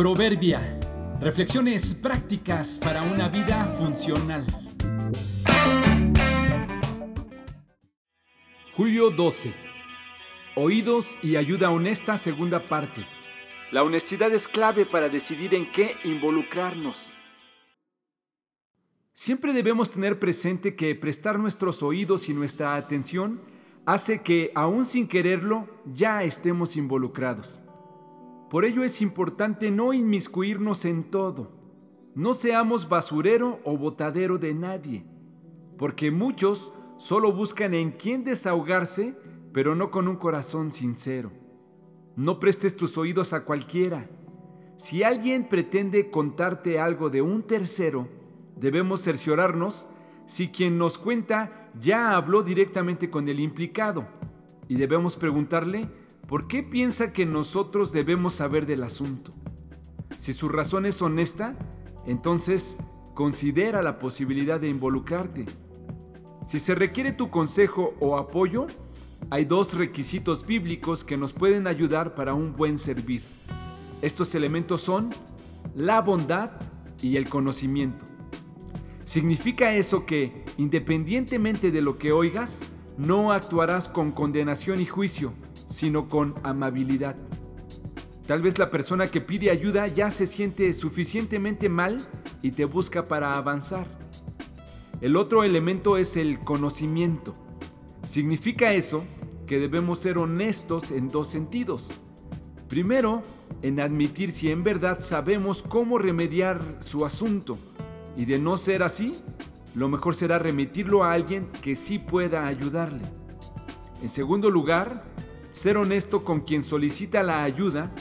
Proverbia. Reflexiones prácticas para una vida funcional. Julio 12. Oídos y ayuda honesta segunda parte. La honestidad es clave para decidir en qué involucrarnos. Siempre debemos tener presente que prestar nuestros oídos y nuestra atención hace que, aún sin quererlo, ya estemos involucrados. Por ello es importante no inmiscuirnos en todo. No seamos basurero o botadero de nadie, porque muchos solo buscan en quién desahogarse, pero no con un corazón sincero. No prestes tus oídos a cualquiera. Si alguien pretende contarte algo de un tercero, debemos cerciorarnos si quien nos cuenta ya habló directamente con el implicado y debemos preguntarle ¿por qué piensa que nosotros debemos saber del asunto? Si su razón es honesta, entonces considera la posibilidad de involucrarte. Si se requiere tu consejo o apoyo, hay dos requisitos bíblicos que nos pueden ayudar para un buen servir. Estos elementos son la bondad y el conocimiento. Significa eso que, independientemente de lo que oigas, no actuarás con condenación y juicio, sino con amabilidad. Tal vez la persona que pide ayuda ya se siente suficientemente mal y te busca para avanzar. El otro elemento es el conocimiento. Significa eso que debemos ser honestos en dos sentidos. Primero, en admitir si en verdad sabemos cómo remediar su asunto. Y de no ser así, lo mejor será remitirlo a alguien que sí pueda ayudarle. En segundo lugar, ser honesto con quien solicita la ayuda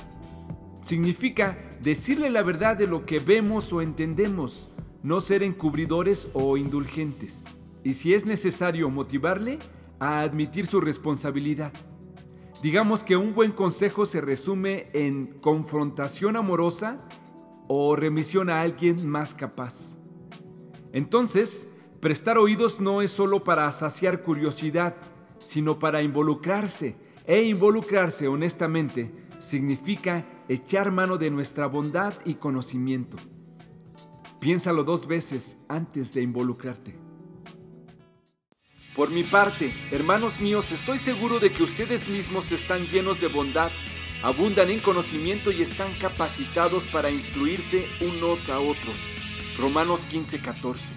significa decirle la verdad de lo que vemos o entendemos, no ser encubridores o indulgentes. Y si es necesario motivarle a admitir su responsabilidad. Digamos que un buen consejo se resume en confrontación amorosa o remisión a alguien más capaz. Entonces, prestar oídos no es solo para saciar curiosidad, sino para involucrarse e involucrarse honestamente significa echar mano de nuestra bondad y conocimiento. Piénsalo dos veces antes de involucrarte. Por mi parte, hermanos míos, estoy seguro de que ustedes mismos están llenos de bondad, abundan en conocimiento y están capacitados para instruirse unos a otros. Romanos 15:14